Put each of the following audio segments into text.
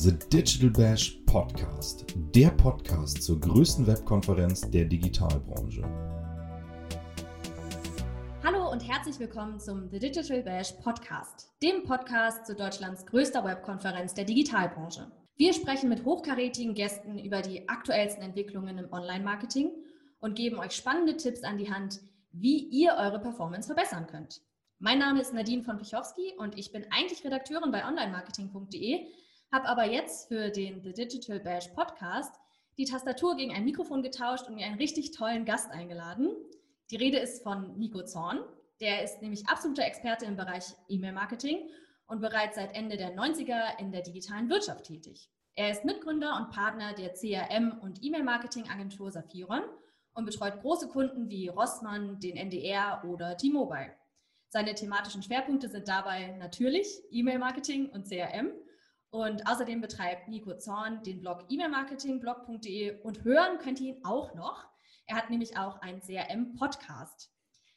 The Digital Bash Podcast, der Podcast zur größten Webkonferenz der Digitalbranche. Hallo und herzlich willkommen zum The Digital Bash Podcast, dem Podcast zu Deutschlands größter Webkonferenz der Digitalbranche. Wir sprechen mit hochkarätigen Gästen über die aktuellsten Entwicklungen im Online-Marketing und geben euch spannende Tipps an die Hand, wie ihr eure Performance verbessern könnt. Mein Name ist Nadine von Pichowski und ich bin eigentlich Redakteurin bei onlinemarketing.de, habe aber jetzt für den The Digital Bash Podcast die Tastatur gegen ein Mikrofon getauscht und mir einen richtig tollen Gast eingeladen. Die Rede ist von Nico Zorn. Der ist nämlich absoluter Experte im Bereich E-Mail-Marketing und bereits seit Ende der 90er in der digitalen Wirtschaft tätig. Er ist Mitgründer und Partner der CRM- und E-Mail-Marketing-Agentur Saphiron und betreut große Kunden wie Rossmann, den NDR oder T-Mobile. Seine thematischen Schwerpunkte sind dabei natürlich E-Mail-Marketing und CRM und außerdem betreibt Nico Zorn den Blog e-mailmarketingblog.de und hören könnt ihr ihn auch noch. Er hat nämlich auch einen CRM-Podcast.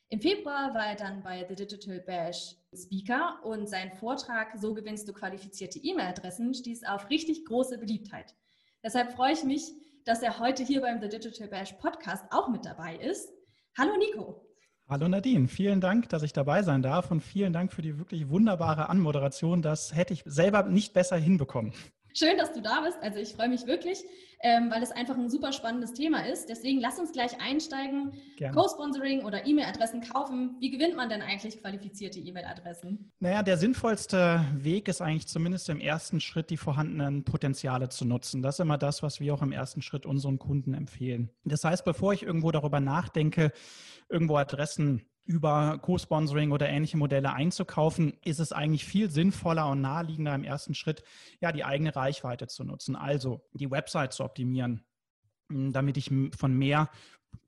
Im Februar war er dann bei The Digital Bash Speaker und sein Vortrag So gewinnst du qualifizierte E-Mail-Adressen stieß auf richtig große Beliebtheit. Deshalb freue ich mich, dass er heute hier beim The Digital Bash Podcast auch mit dabei ist. Hallo Nico. Hallo Nadine, vielen Dank, dass ich dabei sein darf und vielen Dank für die wirklich wunderbare Anmoderation. Das hätte ich selber nicht besser hinbekommen. Schön, dass du da bist. Also ich freue mich wirklich, ähm, weil es einfach ein super spannendes Thema ist. Deswegen lass uns gleich einsteigen. Co-Sponsoring oder E-Mail-Adressen kaufen. Wie gewinnt man denn eigentlich qualifizierte E-Mail-Adressen? Naja, der sinnvollste Weg ist eigentlich zumindest im ersten Schritt, die vorhandenen Potenziale zu nutzen. Das ist immer das, was wir auch im ersten Schritt unseren Kunden empfehlen. Das heißt, bevor ich irgendwo darüber nachdenke, irgendwo Adressen über Co-Sponsoring oder ähnliche Modelle einzukaufen, ist es eigentlich viel sinnvoller und naheliegender im ersten Schritt, ja, die eigene Reichweite zu nutzen. Also die Website zu optimieren, damit ich von mehr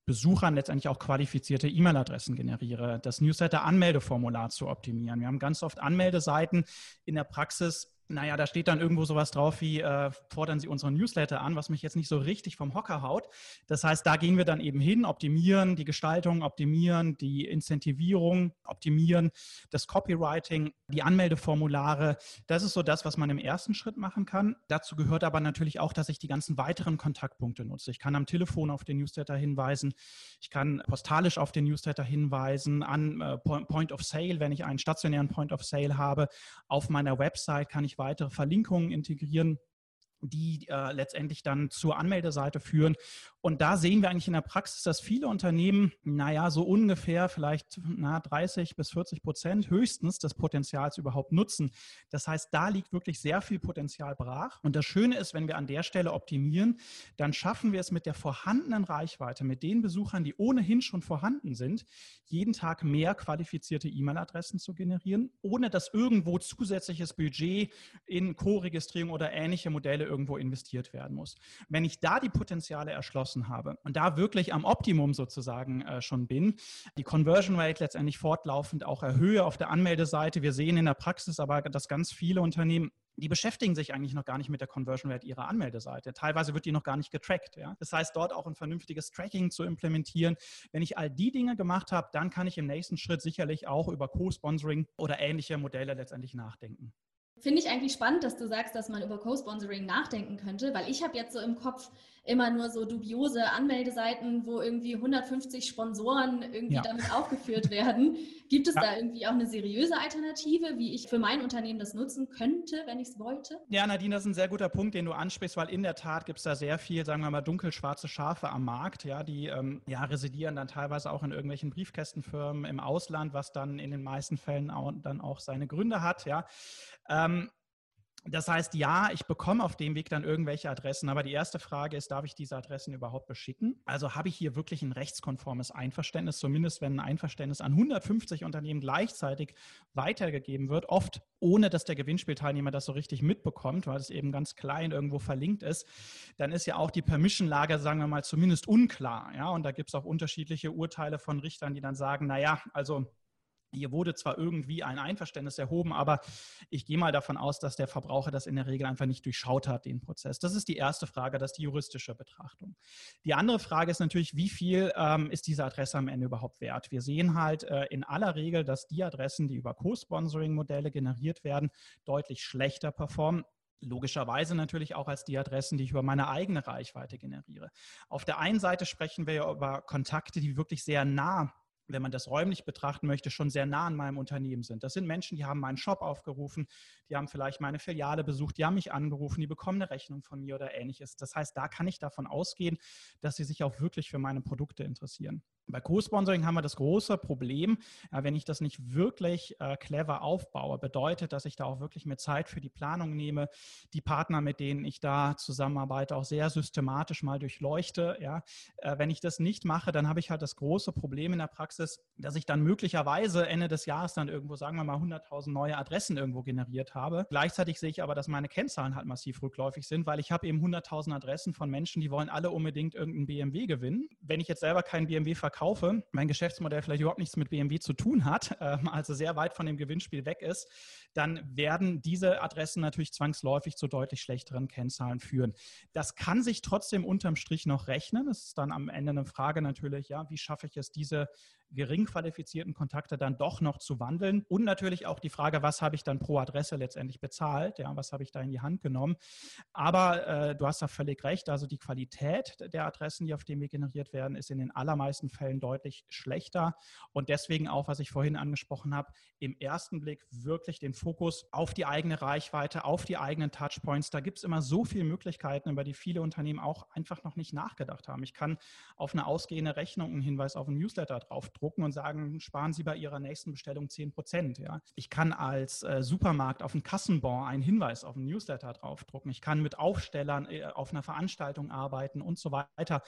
Besuchern letztendlich auch qualifizierte E-Mail-Adressen generiere, das Newsletter-Anmeldeformular zu optimieren. Wir haben ganz oft Anmeldeseiten in der Praxis, naja, da steht dann irgendwo sowas drauf wie, äh, fordern Sie unseren Newsletter an, was mich jetzt nicht so richtig vom Hocker haut. Das heißt, da gehen wir dann eben hin, optimieren die Gestaltung, optimieren die Incentivierung, optimieren das Copywriting, die Anmeldeformulare. Das ist so das, was man im ersten Schritt machen kann. Dazu gehört aber natürlich auch, dass ich die ganzen weiteren Kontaktpunkte nutze. Ich kann am Telefon auf den Newsletter hinweisen, ich kann postalisch auf den Newsletter hinweisen, an äh, Point of Sale, wenn ich einen stationären Point of Sale habe. Auf meiner Website kann ich weitere Verlinkungen integrieren die äh, letztendlich dann zur Anmeldeseite führen. Und da sehen wir eigentlich in der Praxis, dass viele Unternehmen, naja, so ungefähr vielleicht na, 30 bis 40 Prozent höchstens des Potenzials überhaupt nutzen. Das heißt, da liegt wirklich sehr viel Potenzial brach. Und das Schöne ist, wenn wir an der Stelle optimieren, dann schaffen wir es mit der vorhandenen Reichweite, mit den Besuchern, die ohnehin schon vorhanden sind, jeden Tag mehr qualifizierte E-Mail-Adressen zu generieren, ohne dass irgendwo zusätzliches Budget in Co-Registrierung oder ähnliche Modelle irgendwo investiert werden muss. Wenn ich da die Potenziale erschlossen habe und da wirklich am Optimum sozusagen äh, schon bin, die Conversion Rate letztendlich fortlaufend auch erhöhe auf der Anmeldeseite. Wir sehen in der Praxis aber, dass ganz viele Unternehmen die beschäftigen sich eigentlich noch gar nicht mit der Conversion Rate ihrer Anmeldeseite. Teilweise wird die noch gar nicht getrackt. Ja? Das heißt, dort auch ein vernünftiges Tracking zu implementieren. Wenn ich all die Dinge gemacht habe, dann kann ich im nächsten Schritt sicherlich auch über Co-Sponsoring oder ähnliche Modelle letztendlich nachdenken. Finde ich eigentlich spannend, dass du sagst, dass man über Co-Sponsoring nachdenken könnte, weil ich habe jetzt so im Kopf immer nur so dubiose Anmeldeseiten, wo irgendwie 150 Sponsoren irgendwie ja. damit aufgeführt werden. Gibt es ja. da irgendwie auch eine seriöse Alternative, wie ich für mein Unternehmen das nutzen könnte, wenn ich es wollte? Ja, Nadine, das ist ein sehr guter Punkt, den du ansprichst, weil in der Tat gibt es da sehr viel, sagen wir mal, dunkelschwarze Schafe am Markt, ja, die ähm, ja, residieren dann teilweise auch in irgendwelchen Briefkästenfirmen im Ausland, was dann in den meisten Fällen auch, dann auch seine Gründe hat, ja. Ähm, das heißt, ja, ich bekomme auf dem Weg dann irgendwelche Adressen, aber die erste Frage ist, darf ich diese Adressen überhaupt beschicken? Also habe ich hier wirklich ein rechtskonformes Einverständnis, zumindest wenn ein Einverständnis an 150 Unternehmen gleichzeitig weitergegeben wird, oft ohne dass der Gewinnspielteilnehmer das so richtig mitbekommt, weil es eben ganz klein irgendwo verlinkt ist, dann ist ja auch die Permission-Lage, sagen wir mal, zumindest unklar. Ja? Und da gibt es auch unterschiedliche Urteile von Richtern, die dann sagen, naja, also hier wurde zwar irgendwie ein Einverständnis erhoben, aber ich gehe mal davon aus, dass der Verbraucher das in der Regel einfach nicht durchschaut hat, den Prozess. Das ist die erste Frage, das ist die juristische Betrachtung. Die andere Frage ist natürlich, wie viel ähm, ist diese Adresse am Ende überhaupt wert? Wir sehen halt äh, in aller Regel, dass die Adressen, die über Co-Sponsoring-Modelle generiert werden, deutlich schlechter performen Logischerweise natürlich auch als die Adressen, die ich über meine eigene Reichweite generiere. Auf der einen Seite sprechen wir ja über Kontakte, die wirklich sehr nah wenn man das räumlich betrachten möchte, schon sehr nah an meinem Unternehmen sind. Das sind Menschen, die haben meinen Shop aufgerufen, die haben vielleicht meine Filiale besucht, die haben mich angerufen, die bekommen eine Rechnung von mir oder ähnliches. Das heißt, da kann ich davon ausgehen, dass sie sich auch wirklich für meine Produkte interessieren. Bei Co-Sponsoring haben wir das große Problem, ja, wenn ich das nicht wirklich äh, clever aufbaue, bedeutet, dass ich da auch wirklich mehr Zeit für die Planung nehme, die Partner, mit denen ich da zusammenarbeite, auch sehr systematisch mal durchleuchte. Ja. Äh, wenn ich das nicht mache, dann habe ich halt das große Problem in der Praxis, dass ich dann möglicherweise Ende des Jahres dann irgendwo, sagen wir mal, 100.000 neue Adressen irgendwo generiert habe. Gleichzeitig sehe ich aber, dass meine Kennzahlen halt massiv rückläufig sind, weil ich habe eben 100.000 Adressen von Menschen, die wollen alle unbedingt irgendeinen BMW gewinnen. Wenn ich jetzt selber keinen BMW verkaufe, verkaufe, mein Geschäftsmodell vielleicht überhaupt nichts mit BMW zu tun hat, ähm, also sehr weit von dem Gewinnspiel weg ist, dann werden diese Adressen natürlich zwangsläufig zu deutlich schlechteren Kennzahlen führen. Das kann sich trotzdem unterm Strich noch rechnen. Es ist dann am Ende eine Frage natürlich, ja, wie schaffe ich es, diese gering qualifizierten Kontakte dann doch noch zu wandeln. Und natürlich auch die Frage, was habe ich dann pro Adresse letztendlich bezahlt? Ja, was habe ich da in die Hand genommen? Aber äh, du hast da völlig recht. Also die Qualität der Adressen, die auf dem Weg generiert werden, ist in den allermeisten Fällen deutlich schlechter. Und deswegen auch, was ich vorhin angesprochen habe, im ersten Blick wirklich den Fokus auf die eigene Reichweite, auf die eigenen Touchpoints. Da gibt es immer so viele Möglichkeiten, über die viele Unternehmen auch einfach noch nicht nachgedacht haben. Ich kann auf eine ausgehende Rechnung einen Hinweis auf einen Newsletter draufdrücken drucken und sagen, sparen Sie bei Ihrer nächsten Bestellung 10 Prozent. Ja. Ich kann als äh, Supermarkt auf einen Kassenbon einen Hinweis auf einen Newsletter draufdrucken. Ich kann mit Aufstellern äh, auf einer Veranstaltung arbeiten und so weiter.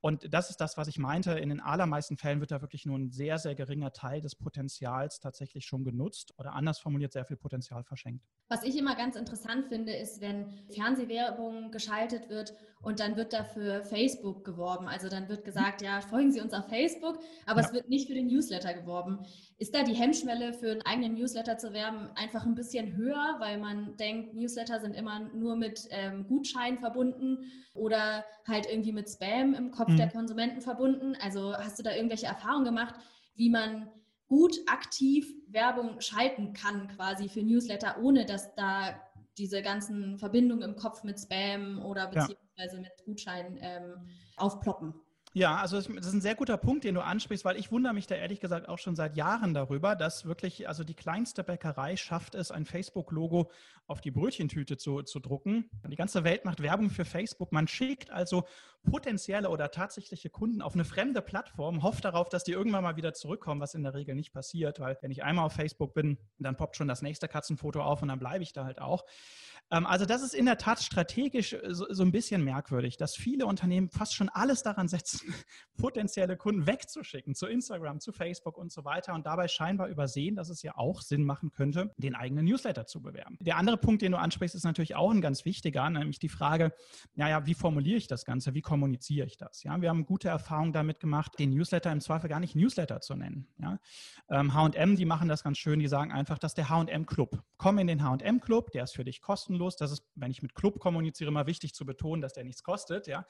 Und das ist das, was ich meinte. In den allermeisten Fällen wird da wirklich nur ein sehr, sehr geringer Teil des Potenzials tatsächlich schon genutzt oder anders formuliert sehr viel Potenzial verschenkt. Was ich immer ganz interessant finde, ist, wenn Fernsehwerbung geschaltet wird und dann wird dafür Facebook geworben. Also dann wird gesagt, ja, folgen Sie uns auf Facebook, aber ja. es wird nicht für den Newsletter geworben. Ist da die Hemmschwelle für einen eigenen Newsletter zu werben einfach ein bisschen höher, weil man denkt, Newsletter sind immer nur mit ähm, Gutschein verbunden oder halt irgendwie mit Spam im Kopf mhm. der Konsumenten verbunden? Also hast du da irgendwelche Erfahrungen gemacht, wie man gut aktiv Werbung schalten kann quasi für Newsletter, ohne dass da diese ganzen Verbindungen im Kopf mit Spam oder beziehungsweise ja. Mit Gutscheinen ähm, aufploppen. Ja, also das ist ein sehr guter Punkt, den du ansprichst, weil ich wundere mich da ehrlich gesagt auch schon seit Jahren darüber, dass wirklich, also die kleinste Bäckerei schafft es, ein Facebook-Logo auf die Brötchentüte zu, zu drucken. Die ganze Welt macht Werbung für Facebook. Man schickt also potenzielle oder tatsächliche Kunden auf eine fremde Plattform, hofft darauf, dass die irgendwann mal wieder zurückkommen, was in der Regel nicht passiert, weil wenn ich einmal auf Facebook bin, dann poppt schon das nächste Katzenfoto auf und dann bleibe ich da halt auch. Ähm, also das ist in der Tat strategisch äh, so, ein bisschen merkwürdig, dass viele Unternehmen fast schon alles daran setzen, potenzielle Kunden wegzuschicken zu Instagram, zu Facebook und so weiter und dabei scheinbar übersehen, dass es ja auch Sinn machen könnte, den eigenen Newsletter zu bewerben. Der andere Punkt, den du ansprichst, ist natürlich auch ein ganz wichtiger, nämlich die Frage, naja, wie formuliere ich das Ganze, wie kommuniziere ich das? Ja, wir haben gute Erfahrungen damit gemacht, den Newsletter im Zweifel gar nicht Newsletter zu nennen. Ja, H&M, die machen das ganz schön, die sagen einfach, dass der H&M Club, komm in den H&M Club, der ist für dich kostenlos, kostenlos. Das ist, wenn ich mit Club kommuniziere, immer wichtig zu betonen, dass der nichts kostet. Ja.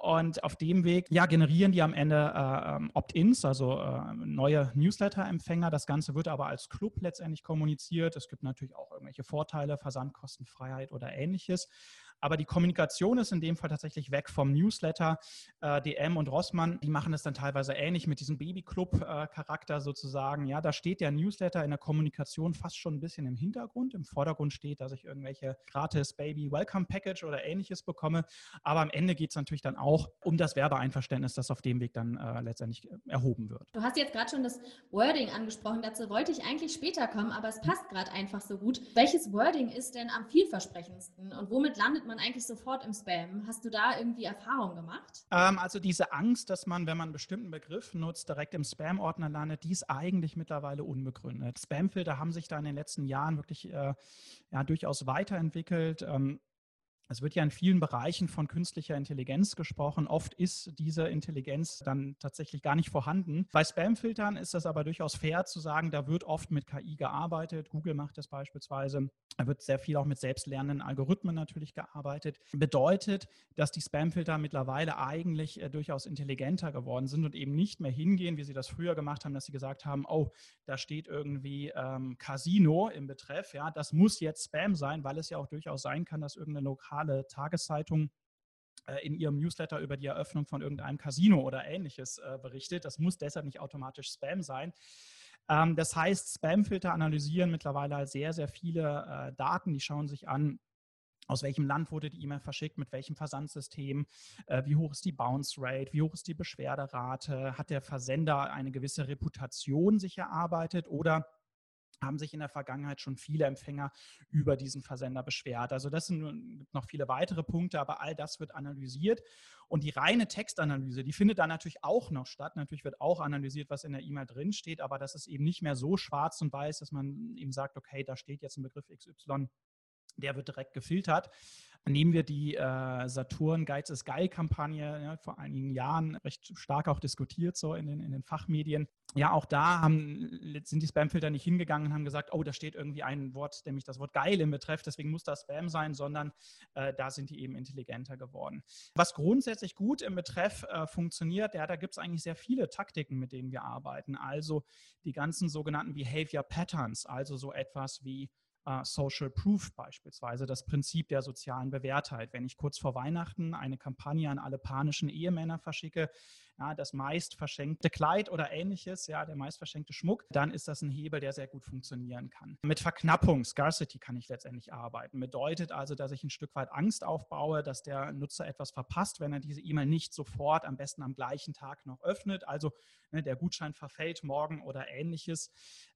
Und auf dem Weg ja, generieren die am Ende äh, ähm, Opt-ins, also äh, neue Newsletter-Empfänger. Das Ganze wird aber als Club letztendlich kommuniziert. Es gibt natürlich auch irgendwelche Vorteile, Versandkostenfreiheit oder ähnliches. Aber die Kommunikation ist in dem Fall tatsächlich weg vom Newsletter. Äh, DM und Rossmann, die machen es dann teilweise ähnlich mit diesem Babyclub-Charakter äh, sozusagen. Ja, da steht der Newsletter in der Kommunikation fast schon ein bisschen im Hintergrund. Im Vordergrund steht, dass ich irgendwelche gratis Baby Welcome Package oder ähnliches bekomme. Aber am Ende geht es natürlich dann auch um das Werbeeinverständnis, das auf dem Weg dann äh, letztendlich äh, erhoben wird. Du hast jetzt gerade schon das Wording angesprochen. Dazu wollte ich eigentlich später kommen, aber es passt gerade einfach so gut. Welches Wording ist denn am vielversprechendsten und womit landet man man eigentlich sofort im Spam. Hast du da irgendwie Erfahrung gemacht? Ähm, also diese Angst, dass man, wenn man einen bestimmten Begriff nutzt, direkt im Spam-Ordner landet, die ist eigentlich mittlerweile unbegründet. Spamfilter haben sich da in den letzten Jahren wirklich äh, ja, durchaus weiterentwickelt. Ähm, Es wird ja in vielen Bereichen von künstlicher Intelligenz gesprochen. Oft ist diese Intelligenz dann tatsächlich gar nicht vorhanden. Bei Spamfiltern ist das aber durchaus fair zu sagen, da wird oft mit KI gearbeitet. Google macht das beispielsweise. Da wird sehr viel auch mit selbstlernenden Algorithmen natürlich gearbeitet. Bedeutet, dass die Spamfilter mittlerweile eigentlich äh, durchaus intelligenter geworden sind und eben nicht mehr hingehen, wie sie das früher gemacht haben, dass sie gesagt haben, oh, da steht irgendwie ähm, Casino im Betreff. Ja, das muss jetzt Spam sein, weil es ja auch durchaus sein kann, dass irgendeine lokale lokale Tageszeitung äh, in ihrem Newsletter über die Eröffnung von irgendeinem Casino oder ähnliches äh, berichtet. Das muss deshalb nicht automatisch Spam sein. Ähm, das heißt, Spamfilter analysieren mittlerweile sehr, sehr viele äh, Daten. Die schauen sich an, aus welchem Land wurde die E-Mail verschickt, mit welchem Versandsystem, wie hoch ist die Bounce Rate, wie hoch ist die Beschwerderate, hat der Versender eine gewisse Reputation sich erarbeitet oder haben sich in der Vergangenheit schon viele Empfänger über diesen Versender beschwert. Also das sind noch viele weitere Punkte, aber all das wird analysiert. Und die reine Textanalyse, die findet dann natürlich auch noch statt. Natürlich wird auch analysiert, was in der E-Mail drinsteht, aber das ist eben nicht mehr so schwarz und weiß, dass man eben sagt, okay, da steht jetzt ein Begriff XY, der wird direkt gefiltert. Nehmen wir die äh, Saturn Geiz ist geil-Kampagne ja, vor einigen Jahren recht stark auch diskutiert, so in den, in den Fachmedien. Ja, auch da haben, sind die Spamfilter nicht hingegangen und haben gesagt, oh, da steht irgendwie ein Wort, nämlich das Wort geil im Betreff, deswegen muss das Spam sein, sondern äh, da sind die eben intelligenter geworden. Was grundsätzlich gut im Betreff äh, funktioniert, ja, da gibt es eigentlich sehr viele Taktiken, mit denen wir arbeiten. Also die ganzen sogenannten Behavior Patterns, also so etwas wie äh, Social Proof beispielsweise, das Prinzip der sozialen Bewährtheit. Wenn ich kurz vor Weihnachten eine Kampagne an alle panischen Ehemänner verschicke, ja, das meist verschenkte Kleid oder ähnliches, ja, der meist verschenkte Schmuck, dann ist das ein Hebel, der sehr gut funktionieren kann. Mit Verknappung, Scarcity kann ich letztendlich arbeiten. Bedeutet also, dass ich ein Stück weit Angst aufbaue, dass der Nutzer etwas verpasst, wenn er diese E-Mail nicht sofort, am besten am gleichen Tag noch öffnet. Also ne, der Gutschein verfällt morgen oder ähnliches.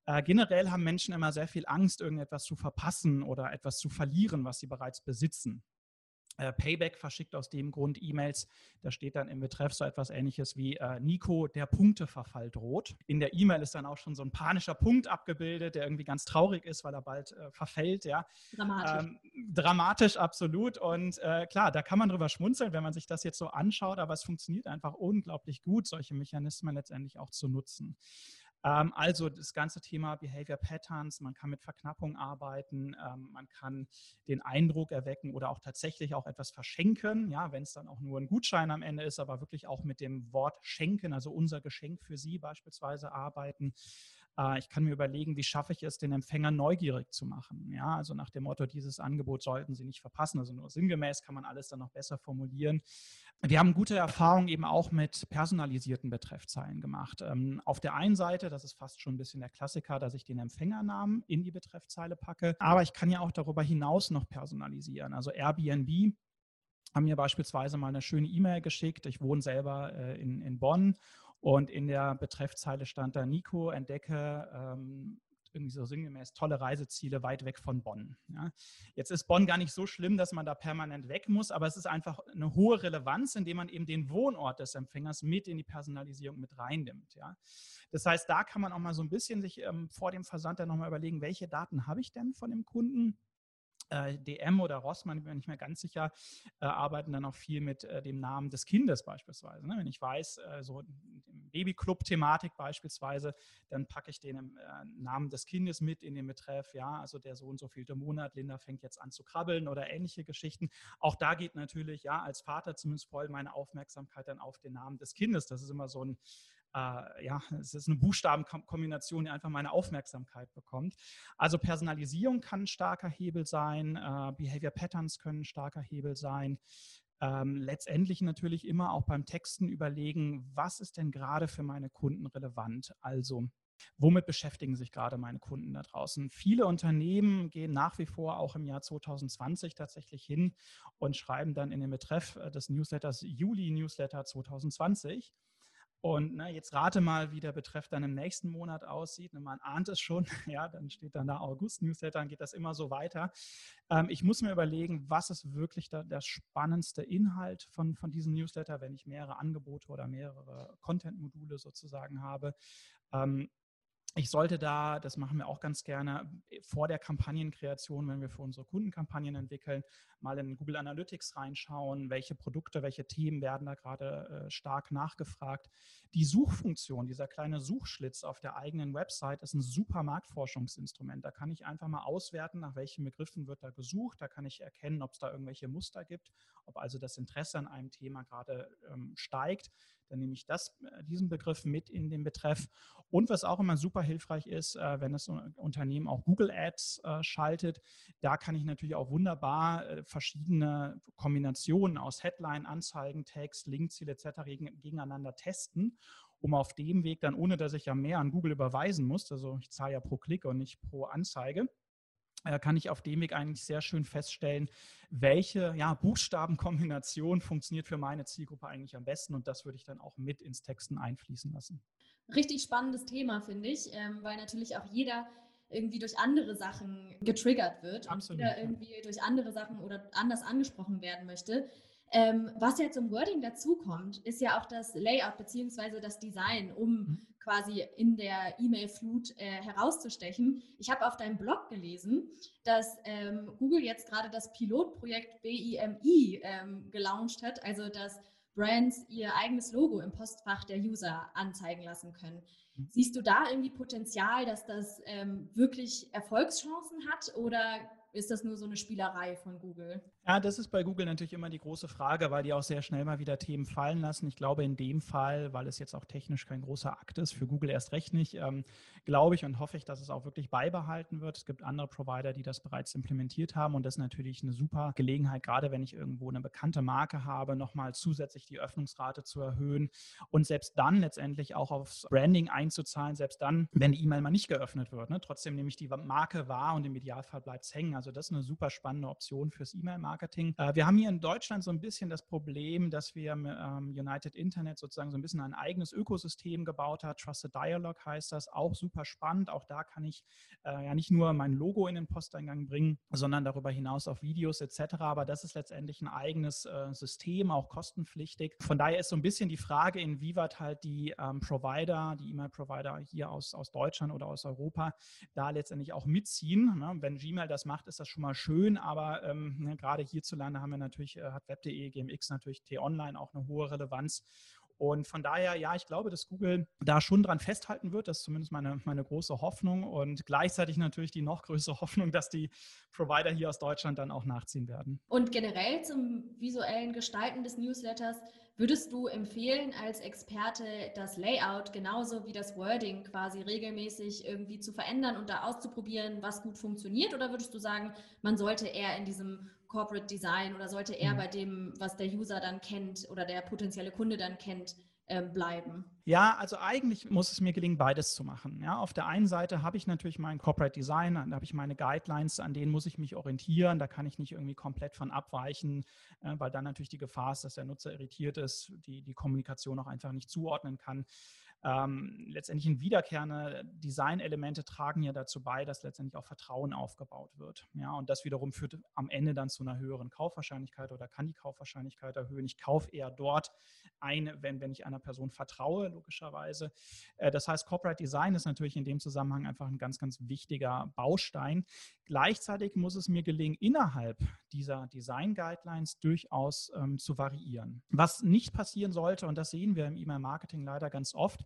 Äh, generell haben Menschen immer sehr viel Angst, irgendetwas zu verpassen oder etwas zu verlieren, was sie bereits besitzen. Äh, Payback verschickt aus dem Grund E-Mails. Da steht dann im Betreff so etwas ähnliches wie äh, Nico, der Punkteverfall droht. In der E-Mail ist dann auch schon so ein panischer Punkt abgebildet, der irgendwie ganz traurig ist, weil er bald äh, verfällt. Ja. Dramatisch. Ähm, dramatisch, absolut. Und äh, klar, da kann man drüber schmunzeln, wenn man sich das jetzt so anschaut, aber es funktioniert einfach unglaublich gut, solche Mechanismen letztendlich auch zu nutzen. Ähm, also das ganze Thema Behavior Patterns, man kann mit Verknappung arbeiten, ähm, man kann den Eindruck erwecken oder auch tatsächlich auch etwas verschenken, ja, wenn es dann auch nur ein Gutschein am Ende ist, aber wirklich auch mit dem Wort schenken, also unser Geschenk für Sie beispielsweise arbeiten. Äh, ich kann mir überlegen, wie schaffe ich es, den Empfänger neugierig zu machen. Ja, also nach dem Motto, dieses Angebot sollten Sie nicht verpassen. Also nur sinngemäß kann man alles dann noch besser formulieren. Wir haben gute Erfahrungen eben auch mit personalisierten Betreffzeilen gemacht. Ähm, auf der einen Seite, das ist fast schon ein bisschen der Klassiker, dass ich den Empfängernamen in die Betreffzeile packe. Aber ich kann ja auch darüber hinaus noch personalisieren. Also Airbnb haben mir beispielsweise mal eine schöne E-Mail geschickt. Ich wohne selber äh, in, in Bonn und in der Betreffzeile stand da, Nico, entdecke ähm, irgendwie so sinngemäß tolle Reiseziele weit weg von Bonn. Ja. Jetzt ist Bonn gar nicht so schlimm, dass man da permanent weg muss, aber es ist einfach eine hohe Relevanz, indem man eben den Wohnort des Empfängers mit in die Personalisierung mit reinnimmt. Ja. Das heißt, da kann man auch mal so ein bisschen sich ähm, vor dem Versand dann nochmal überlegen, welche Daten habe ich denn von dem Kunden? Äh, DM oder Rossmann, ich bin mir nicht mehr ganz sicher, äh, arbeiten dann auch viel mit äh, dem Namen des Kindes beispielsweise. Ne? Wenn ich weiß, äh, so Babyclub-Thematik beispielsweise, dann packe ich den äh, Namen des Kindes mit in den Betreff, ja, also der so und so vielte Monat, Linda fängt jetzt an zu krabbeln oder ähnliche Geschichten. Auch da geht natürlich, ja, als Vater zumindest voll meine Aufmerksamkeit dann auf den Namen des Kindes. Das ist immer so ein äh, ja, es ist eine Buchstabenkombination, die einfach meine Aufmerksamkeit bekommt. Also Personalisierung kann ein starker Hebel sein, äh, Behavior Patterns können ein starker Hebel sein. Ähm, letztendlich natürlich immer auch beim Texten überlegen, was ist denn gerade für meine Kunden relevant? Also Womit beschäftigen sich gerade meine Kunden da draußen? Viele Unternehmen gehen nach wie vor auch im Jahr 2020 tatsächlich hin und schreiben dann in den Betreff des Newsletters Juli Newsletter 2020 und ne, jetzt rate mal, wie der Betreff dann im nächsten Monat aussieht. Ne, man ahnt es schon, ja, dann steht dann da August-Newsletter, dann geht das immer so weiter. Ähm, ich muss mir überlegen, was ist wirklich da, der spannendste Inhalt von, von diesem Newsletter, wenn ich mehrere Angebote oder mehrere Content-Module sozusagen habe. Ähm, ich sollte da, das machen wir auch ganz gerne, vor der Kampagnenkreation, wenn wir für unsere Kundenkampagnen entwickeln, mal in Google Analytics reinschauen, welche Produkte, welche Themen werden da gerade äh, stark nachgefragt. Die Suchfunktion, dieser kleine Suchschlitz auf der eigenen Website ist ein super Marktforschungsinstrument. Da kann ich einfach mal auswerten, nach welchen Begriffen wird da gesucht. Da kann ich erkennen, ob es da irgendwelche Muster gibt, ob also das Interesse an einem Thema gerade ähm, steigt. Dann nehme ich das, äh, diesen Begriff mit in den Betreff. Und was auch immer super hilfreich ist, äh, wenn das Unternehmen auch Google Ads äh, schaltet, da kann ich natürlich auch wunderbar verschiedene Kombinationen aus Headline, Anzeigen, Text, Linkziel etc. gegeneinander testen um auf dem Weg dann, ohne dass ich ja mehr an Google überweisen muss, also ich zahle ja pro Klick und nicht pro Anzeige, kann ich auf dem Weg eigentlich sehr schön feststellen, welche ja, Buchstabenkombination funktioniert für meine Zielgruppe eigentlich am besten. Und das würde ich dann auch mit ins Texten einfließen lassen. Richtig spannendes Thema, finde ich, ähm, weil natürlich auch jeder irgendwie durch andere Sachen getriggert wird Absolut, und irgendwie ja. durch andere Sachen oder anders angesprochen werden möchte. Ähm, was ja zum Wording dazukommt, ist ja auch das Layout bzw. das Design, um mhm quasi in der E-Mail-Flut äh, herauszustechen. Ich habe auf deinem Blog gelesen, dass ähm, Google jetzt gerade das Pilotprojekt BIMI ähm, gelauncht hat, also dass Brands ihr eigenes Logo im Postfach der User anzeigen lassen können. Mhm. Siehst du da irgendwie Potenzial, dass das ähm, wirklich Erfolgschancen hat oder ist das nur so eine Spielerei von Google? Ja, das ist bei Google natürlich immer die große Frage, weil die auch sehr schnell mal wieder Themen fallen lassen. Ich glaube, in dem Fall, weil es jetzt auch technisch kein großer Akt ist, für Google erst recht nicht, ähm, glaube ich und hoffe ich, dass es auch wirklich beibehalten wird. Es gibt andere Provider, die das bereits implementiert haben und das ist natürlich eine super Gelegenheit, gerade wenn ich irgendwo eine bekannte Marke habe, nochmal zusätzlich die Öffnungsrate zu erhöhen und selbst dann letztendlich auch aufs Branding einzuzahlen, selbst dann, wenn die E-Mail mal nicht geöffnet wird. Ne? Trotzdem nehme ich die Marke wahr und im Idealfall bleibt es hängen. Also das ist eine super spannende Option fürs E-Mail-Marketing. Marketing. Äh, wir haben hier in Deutschland so ein bisschen das Problem, dass wir ähm, United Internet sozusagen so ein bisschen ein eigenes Ökosystem gebaut hat. Trusted Dialog heißt das, auch super spannend. Auch da kann ich äh, ja nicht nur mein Logo in den Posteingang bringen, sondern darüber hinaus auch Videos etc. Aber das ist letztendlich ein eigenes äh, System, auch kostenpflichtig. Von daher ist so ein bisschen die Frage, inwieweit halt die ähm, Provider, die E-Mail-Provider hier aus, aus Deutschland oder aus Europa da letztendlich auch mitziehen. Ne? Wenn Gmail das macht, ist das schon mal schön, aber ähm, ne, gerade hierzulande haben wir natürlich, äh, hat web.de, GMX natürlich T-Online auch eine hohe Relevanz. Und von daher, ja, ich glaube, dass Google da schon dran festhalten wird. Das ist zumindest meine, meine große Hoffnung. Und gleichzeitig natürlich die noch größere Hoffnung, dass die Provider hier aus Deutschland dann auch nachziehen werden. Und generell zum visuellen Gestalten des Newsletters Würdest du empfehlen, als Experte das Layout genauso wie das Wording quasi regelmäßig irgendwie zu verändern und da auszuprobieren, was gut funktioniert? Oder würdest du sagen, man sollte eher in diesem Corporate Design oder sollte eher mhm. bei dem, was der User dann kennt oder der potenzielle Kunde dann kennt, ähm, bleiben? Ja, also eigentlich muss es mir gelingen, beides zu machen. Ja, auf der einen Seite habe ich natürlich mein Corporate Design, da habe ich meine Guidelines, an denen muss ich mich orientieren. Da kann ich nicht irgendwie komplett von abweichen, äh, weil dann natürlich die Gefahr ist, dass der Nutzer irritiert ist, die die Kommunikation auch einfach nicht zuordnen kann ähm, letztendlich in wiederkehrende Designelemente tragen ja dazu bei, dass letztendlich auch Vertrauen aufgebaut wird. Ja, und das wiederum führt am Ende dann zu einer höheren Kaufwahrscheinlichkeit oder kann die Kaufwahrscheinlichkeit erhöhen. Ich kaufe eher dort ein, wenn, wenn ich einer Person vertraue, logischerweise. Äh, das heißt, Corporate Design ist natürlich in dem Zusammenhang einfach ein ganz, ganz wichtiger Baustein. Gleichzeitig muss es mir gelingen, innerhalb dieser Design Guidelines durchaus ähm, zu variieren. Was nicht passieren sollte, und das sehen wir im E-Mail-Marketing leider ganz oft,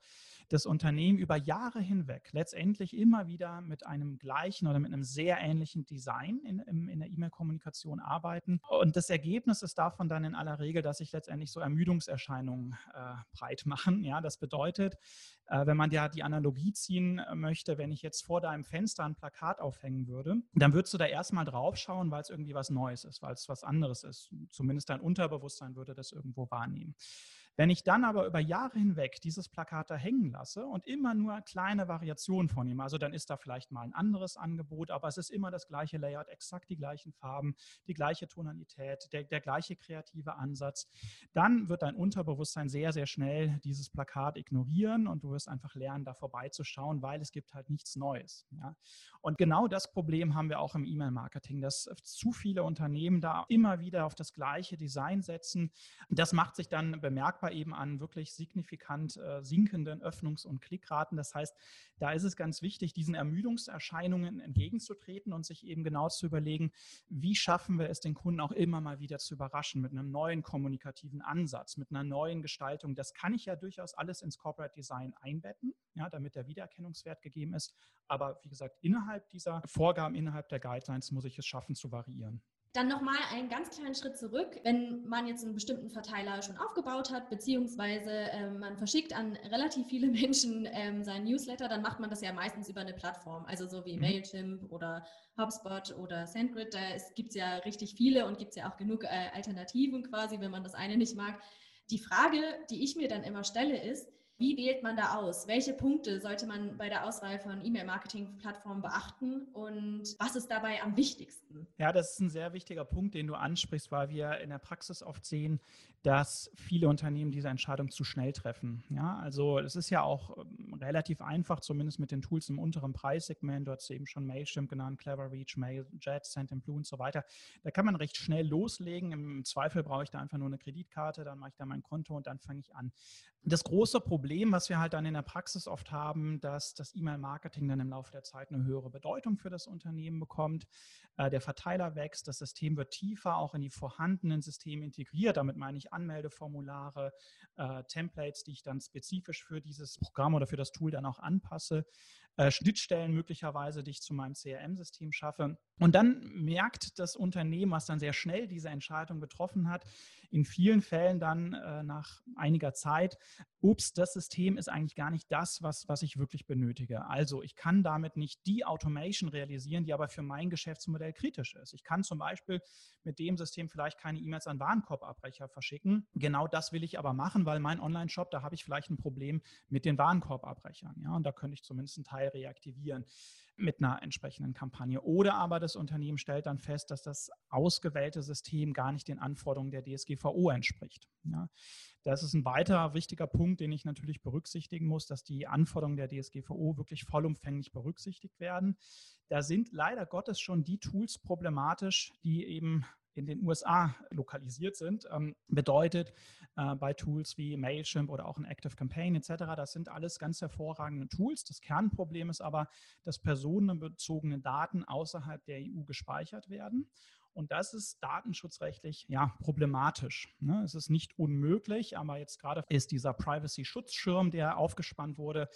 dass Unternehmen über Jahre hinweg letztendlich immer wieder mit einem gleichen oder mit einem sehr ähnlichen Design in, in, in der E-Mail-Kommunikation arbeiten. Und das Ergebnis ist davon dann in aller Regel, dass sich letztendlich so Ermüdungserscheinungen äh, breit machen. Ja, das bedeutet, äh, wenn man ja die Analogie ziehen äh, möchte, wenn ich jetzt vor deinem Fenster ein Plakat aufhängen würde, dann würdest du da erstmal drauf schauen, weil es irgendwie was Neues ist, weil es was anderes ist. Zumindest dein Unterbewusstsein würde das irgendwo wahrnehmen. Wenn ich dann aber über Jahre hinweg dieses Plakat da hängen lasse und immer nur kleine Variationen vornehme, also dann ist da vielleicht mal ein anderes Angebot, aber es ist immer das gleiche Layout, exakt die gleichen Farben, die gleiche Tonalität, der, der gleiche kreative Ansatz, dann wird dein Unterbewusstsein sehr, sehr schnell dieses Plakat ignorieren und du wirst einfach lernen, da vorbeizuschauen, weil es gibt halt nichts Neues. Ja? Und genau das Problem haben wir auch im E-Mail-Marketing, dass zu viele Unternehmen da immer wieder auf das gleiche Design setzen. Das macht sich dann bemerkbar aber eben an wirklich signifikant äh, sinkenden Öffnungs- und Klickraten. Das heißt, da ist es ganz wichtig, diesen Ermüdungserscheinungen entgegenzutreten und sich eben genau zu überlegen, wie schaffen wir es, den Kunden auch immer mal wieder zu überraschen mit einem neuen kommunikativen Ansatz, mit einer neuen Gestaltung. Das kann ich ja durchaus alles ins Corporate Design einbetten, ja, damit der Wiedererkennungswert gegeben ist. Aber wie gesagt, innerhalb dieser Vorgaben, innerhalb der Guidelines muss ich es schaffen zu variieren. Dann nochmal einen ganz kleinen Schritt zurück. Wenn man jetzt einen bestimmten Verteiler schon aufgebaut hat, beziehungsweise äh, man verschickt an relativ viele Menschen ähm, seinen Newsletter, dann macht man das ja meistens über eine Plattform, also so wie mhm. Mailchimp oder HubSpot oder SendGrid. Da gibt es ja richtig viele und gibt es ja auch genug äh, Alternativen quasi, wenn man das eine nicht mag. Die Frage, die ich mir dann immer stelle, ist, wie wählt man da aus? Welche Punkte sollte man bei der Auswahl von E-Mail-Marketing-Plattformen beachten und was ist dabei am wichtigsten? Ja, das ist ein sehr wichtiger Punkt, den du ansprichst, weil wir in der Praxis oft sehen, dass viele Unternehmen diese Entscheidung zu schnell treffen. Ja, also es ist ja auch ähm, relativ einfach, zumindest mit den Tools im unteren Preissegment. Du hast eben schon Mailchimp genannt, Cleverreach, MailJet, Sendinblue und so weiter. Da kann man recht schnell loslegen. Im Zweifel brauche ich da einfach nur eine Kreditkarte, dann mache ich da mein Konto und dann fange ich an. Das große Problem, was wir halt dann in der Praxis oft haben, dass das E-Mail-Marketing dann im Laufe der Zeit eine höhere Bedeutung für das Unternehmen bekommt. Äh, der Verteiler wächst, das System wird tiefer auch in die vorhandenen Systeme integriert. Damit meine ich Anmeldeformulare, äh, Templates, die ich dann spezifisch für dieses Programm oder für das Tool dann auch anpasse äh, Schnittstellen möglicherweise, die ich zu meinem CRM-System schaffe. Und dann merkt das Unternehmen, was dann sehr schnell diese Entscheidung getroffen hat, in vielen Fällen dann äh, nach einiger Zeit, ups, das System ist eigentlich gar nicht das, was, was ich wirklich benötige. Also ich kann damit nicht die Automation realisieren, die aber für mein Geschäftsmodell kritisch ist. Ich kann zum Beispiel mit dem System vielleicht keine E-Mails an Warenkorbabbrecher verschicken. Genau das will ich aber machen, weil mein Online-Shop, da habe ich vielleicht ein Problem mit den Warenkorbabbrechern. Ja, und da könnte ich zumindest einen Teil reaktivieren mit einer entsprechenden Kampagne. Oder aber das Unternehmen stellt dann fest, dass das ausgewählte System gar nicht den Anforderungen der DSGVO entspricht. Ja, das ist ein weiterer wichtiger Punkt, den ich natürlich berücksichtigen muss, dass die Anforderungen der DSGVO wirklich vollumfänglich berücksichtigt werden. Da sind leider Gottes schon die Tools problematisch, die eben in den USA lokalisiert sind. Ähm, bedeutet, äh, bei Tools wie Mailchimp oder auch ein Active Campaign etc., das sind alles ganz hervorragende Tools. Das Kernproblem ist aber, dass personenbezogene Daten außerhalb der EU gespeichert werden. Und das ist datenschutzrechtlich ja problematisch. Ne? Es ist nicht unmöglich, aber jetzt gerade ist dieser Privacy-Schutzschirm, der aufgespannt wurde,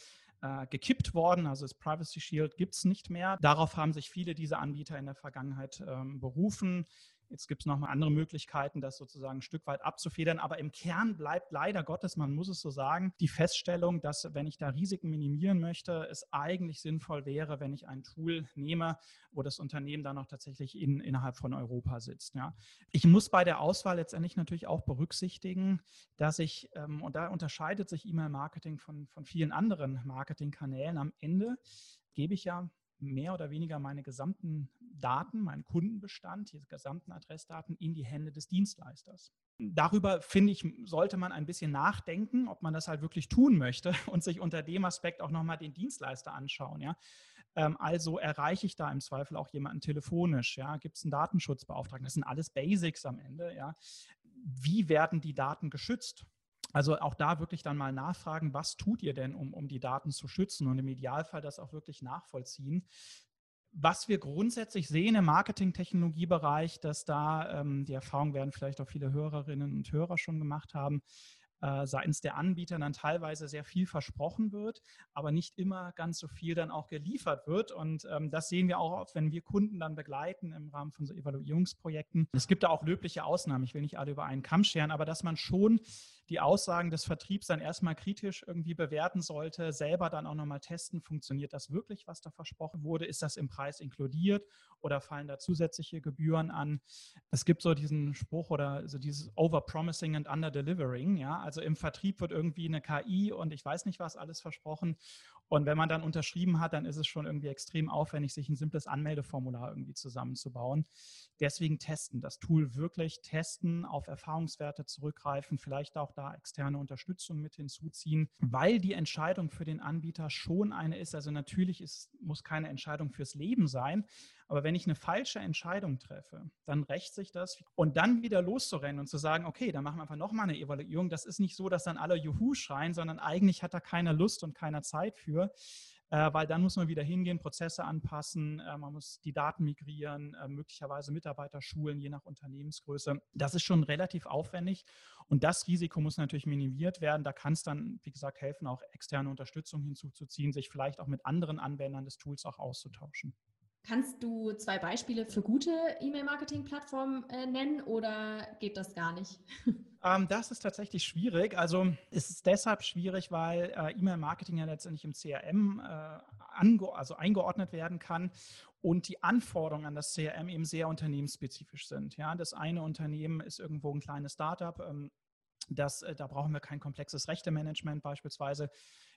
äh, gekippt worden. Also das Privacy Shield gibt es nicht mehr. Darauf haben sich viele dieser Anbieter in der Vergangenheit ähm, berufen. Jetzt gibt es nochmal andere Möglichkeiten, das sozusagen ein Stück weit abzufedern. Aber im Kern bleibt leider Gottes, man muss es so sagen, die Feststellung, dass wenn ich da Risiken minimieren möchte, es eigentlich sinnvoll wäre, wenn ich ein Tool nehme, wo das Unternehmen dann auch tatsächlich in, innerhalb von Europa sitzt. Ja. Ich muss bei der Auswahl letztendlich natürlich auch berücksichtigen, dass ich, ähm, und da unterscheidet sich E-Mail-Marketing von, von vielen anderen Marketingkanälen, am Ende gebe ich ja mehr oder weniger meine gesamten Daten, meinen Kundenbestand, diese gesamten Adressdaten in die Hände des Dienstleisters. Darüber, finde ich, sollte man ein bisschen nachdenken, ob man das halt wirklich tun möchte und sich unter dem Aspekt auch nochmal den Dienstleister anschauen. Ja? Ähm, also erreiche ich da im Zweifel auch jemanden telefonisch? Ja? Gibt es einen Datenschutzbeauftragten? Das sind alles Basics am Ende. Ja? Wie werden die Daten geschützt? Also auch da wirklich dann mal nachfragen, was tut ihr denn, um, um die Daten zu schützen und im Idealfall das auch wirklich nachvollziehen. Was wir grundsätzlich sehen im Marketing-Technologiebereich, dass da, ähm, die Erfahrung werden vielleicht auch viele Hörerinnen und Hörer schon gemacht haben, äh, seitens der Anbieter dann teilweise sehr viel versprochen wird, aber nicht immer ganz so viel dann auch geliefert wird. Und ähm, das sehen wir auch oft, wenn wir Kunden dann begleiten im Rahmen von so Evaluierungsprojekten. Es gibt da auch löbliche Ausnahmen. Ich will nicht alle über einen Kamm scheren, aber dass man schon die Aussagen des Vertriebs dann erstmal kritisch irgendwie bewerten sollte, selber dann auch nochmal testen, funktioniert das wirklich, was da versprochen wurde? Ist das im Preis inkludiert oder fallen da zusätzliche Gebühren an? Es gibt so diesen Spruch oder so dieses Overpromising and Underdelivering, ja, also im Vertrieb wird irgendwie eine KI und ich weiß nicht was alles versprochen und wenn man dann unterschrieben hat, dann ist es schon irgendwie extrem aufwendig, sich ein simples Anmeldeformular irgendwie zusammenzubauen. Deswegen testen, das Tool wirklich testen, auf Erfahrungswerte zurückgreifen, vielleicht auch da externe Unterstützung mit hinzuziehen, weil die Entscheidung für den Anbieter schon eine ist. Also natürlich ist, muss keine Entscheidung fürs Leben sein, Aber wenn ich eine falsche Entscheidung treffe, dann rächt sich das. Und dann wieder loszurennen und zu sagen, okay, dann machen wir einfach nochmal eine Evaluierung. Das ist nicht so, dass dann alle Juhu schreien, sondern eigentlich hat da keiner Lust und keiner Zeit für äh, weil dann muss man wieder hingehen, Prozesse anpassen, äh, man muss die Daten migrieren, äh, möglicherweise Mitarbeiter schulen, je nach Unternehmensgröße. Das ist schon relativ aufwendig und das Risiko muss natürlich minimiert werden. Da kann es dann, wie gesagt, helfen, auch externe Unterstützung hinzuzuziehen, sich vielleicht auch mit anderen Anwendern des Tools auch auszutauschen. Kannst du zwei Beispiele für gute E-Mail-Marketing-Plattformen äh, nennen oder geht das gar nicht? Ähm, das ist tatsächlich schwierig. Also es ist deshalb schwierig, weil äh, E-Mail-Marketing ja letztendlich im CRM äh, also eingeordnet werden kann und die Anforderungen an das CRM eben sehr unternehmensspezifisch sind. Ja, das eine Unternehmen ist irgendwo ein kleines Startup. Ähm, das, äh, da brauchen wir kein komplexes Rechtemanagement beispielsweise.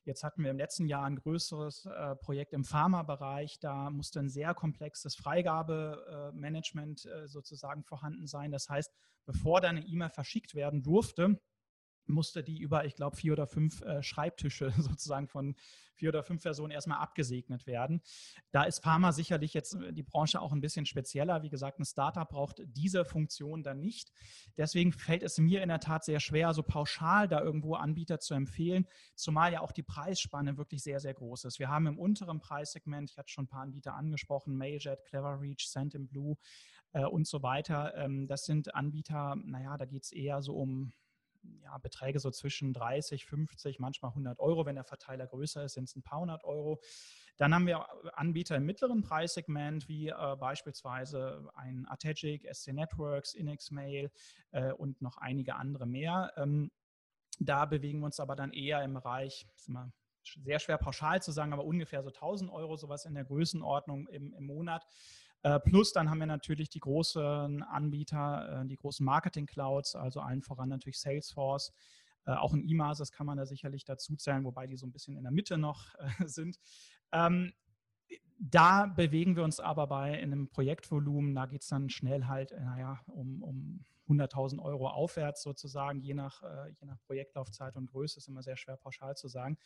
Jetzt hatten wir im letzten Jahr ein größeres äh, Projekt im Pharmabereich. Da musste ein sehr komplexes Freigabemanagement äh, sozusagen vorhanden sein. Das heißt, bevor da eine E-Mail verschickt werden durfte, musste die über, ich glaube, vier oder fünf äh, Schreibtische sozusagen von vier oder fünf Personen erstmal abgesegnet werden. Da ist Pharma sicherlich jetzt äh, die Branche auch ein bisschen spezieller. Wie gesagt, ein Startup braucht diese Funktion dann nicht. Deswegen fällt es mir in der Tat sehr schwer, so pauschal da irgendwo Anbieter zu empfehlen, zumal ja auch die Preisspanne wirklich sehr, sehr groß ist. Wir haben im unteren Preissegment, ich hatte schon ein paar Anbieter angesprochen, Mailjet, Cleverreach, Sendinblue äh, und so weiter. Ähm, das sind Anbieter, naja, da geht es eher so um ja, Beträge so zwischen 30, 50, manchmal 100 Euro. Wenn der Verteiler größer ist, sind es ein paar hundert Euro. Dann haben wir Anbieter im mittleren Preissegment, wie äh, beispielsweise ein Artegic, SC Networks, InexMail äh, und noch einige andere mehr. Ähm, da bewegen wir uns aber dann eher im Bereich, ist immer sehr schwer pauschal zu sagen, aber ungefähr so 1000 Euro, sowas in der Größenordnung im, im Monat. Äh, plus dann haben wir natürlich die großen Anbieter, äh, die großen Marketing-Clouds, also allen voran natürlich Salesforce, äh, auch ein IMAS, das kann man da sicherlich dazu zählen, wobei die so ein bisschen in der Mitte noch sind. Ähm, da bewegen wir uns aber bei in einem Projektvolumen, da geht es dann schnell halt, naja, um, um 100.000 Euro aufwärts sozusagen, je nach, je nach Projektlaufzeit und Größe, ist immer sehr schwer pauschal zu sagen.